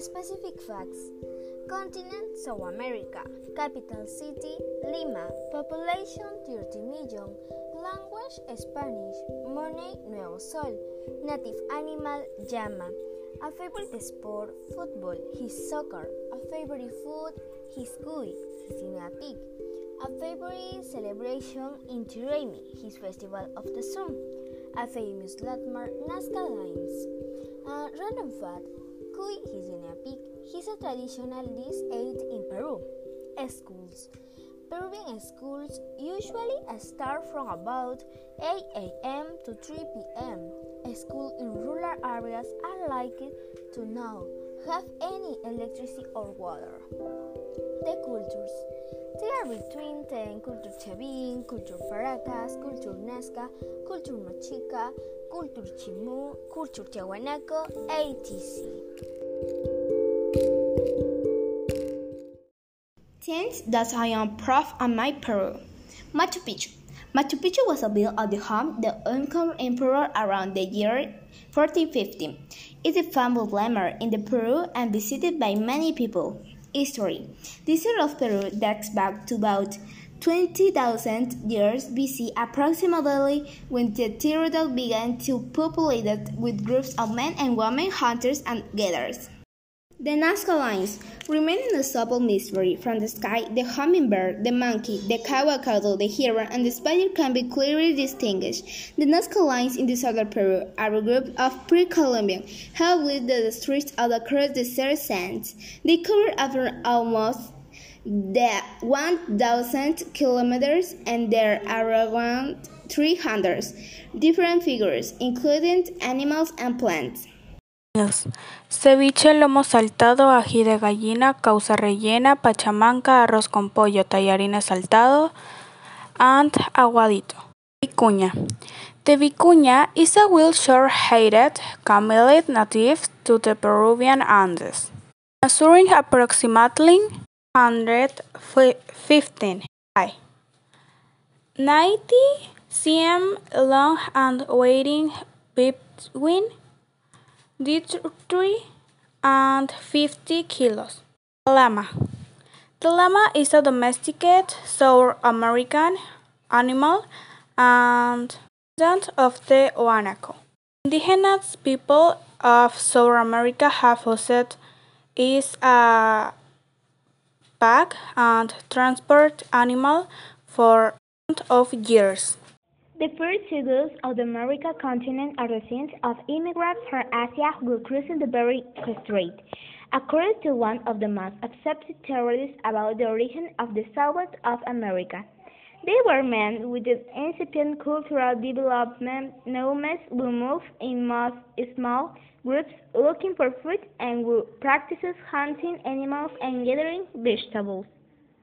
Specific facts. Continent South America. Capital City Lima. Population 30 million. Language Spanish. Money Nuevo Sol. Native animal Llama. A favorite sport Football. His soccer. A favorite food His cuy His pig A favorite celebration Inti Raymi His festival of the sun. A famous landmark Nazca Lines uh, random fact Cuy is in a pig. He's a traditional dish ate in Peru. Schools. Peruvian schools usually start from about 8 a.m. to 3 p.m. Schools in rural areas are likely to not have any electricity or water. The cultures. They are between the culture Chavín, culture Paracas, culture Nazca, culture Mochica, culture Chimú, culture Tiahuanaco, etc. Since that I am prof on my Peru. Machu Picchu. Machu Picchu was built at the home of the Inca emperor around the year 1450. It's a famous landmark in the Peru and visited by many people. History. The history of Peru dates back to about 20,000 years BC, approximately when the territory began to populate it with groups of men and women, hunters and gatherers. The Nazca lines remain in a subtle mystery. From the sky, the hummingbird, the monkey, the cowacadle, the heron, and the spider can be clearly distinguished. The Nazca lines in the southern Peru are a group of pre-Columbian, lived the streets all across the Sierra Sands. They cover over almost the 1,000 kilometers, and there are around 300 different figures, including animals and plants. Ceviche, lomo saltado, ají de gallina, causa rellena, pachamanca, arroz con pollo, tallarines saltado, and aguadito. Vicuña. The vicuña is a wild-short-headed camelid native to the Peruvian Andes, measuring approximately 115 high, 90 cm long and weighing between three and 50 kilos. Llama. The llama is a domesticated South American animal and descendant of the Guanaco. Indigenous people of South America have used it as uh, a pack and transport animal for of years. The first settlers of the American continent are the descendants of immigrants from Asia who crossed the Bering Strait. According to one of the most accepted theories about the origin of the south of America, they were men with an incipient cultural development nomads who moved in most small groups looking for food and who practiced hunting animals and gathering vegetables.